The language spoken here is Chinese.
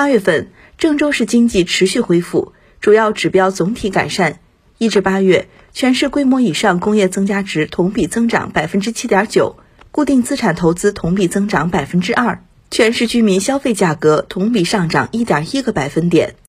八月份郑州市经济持续恢复主要指标总体改善。一至八月全市规模以上工业增加值同比增长百分之七点九固定资产投资同比增长百分之二。全市居民消费价格同比上涨一点一个百分点。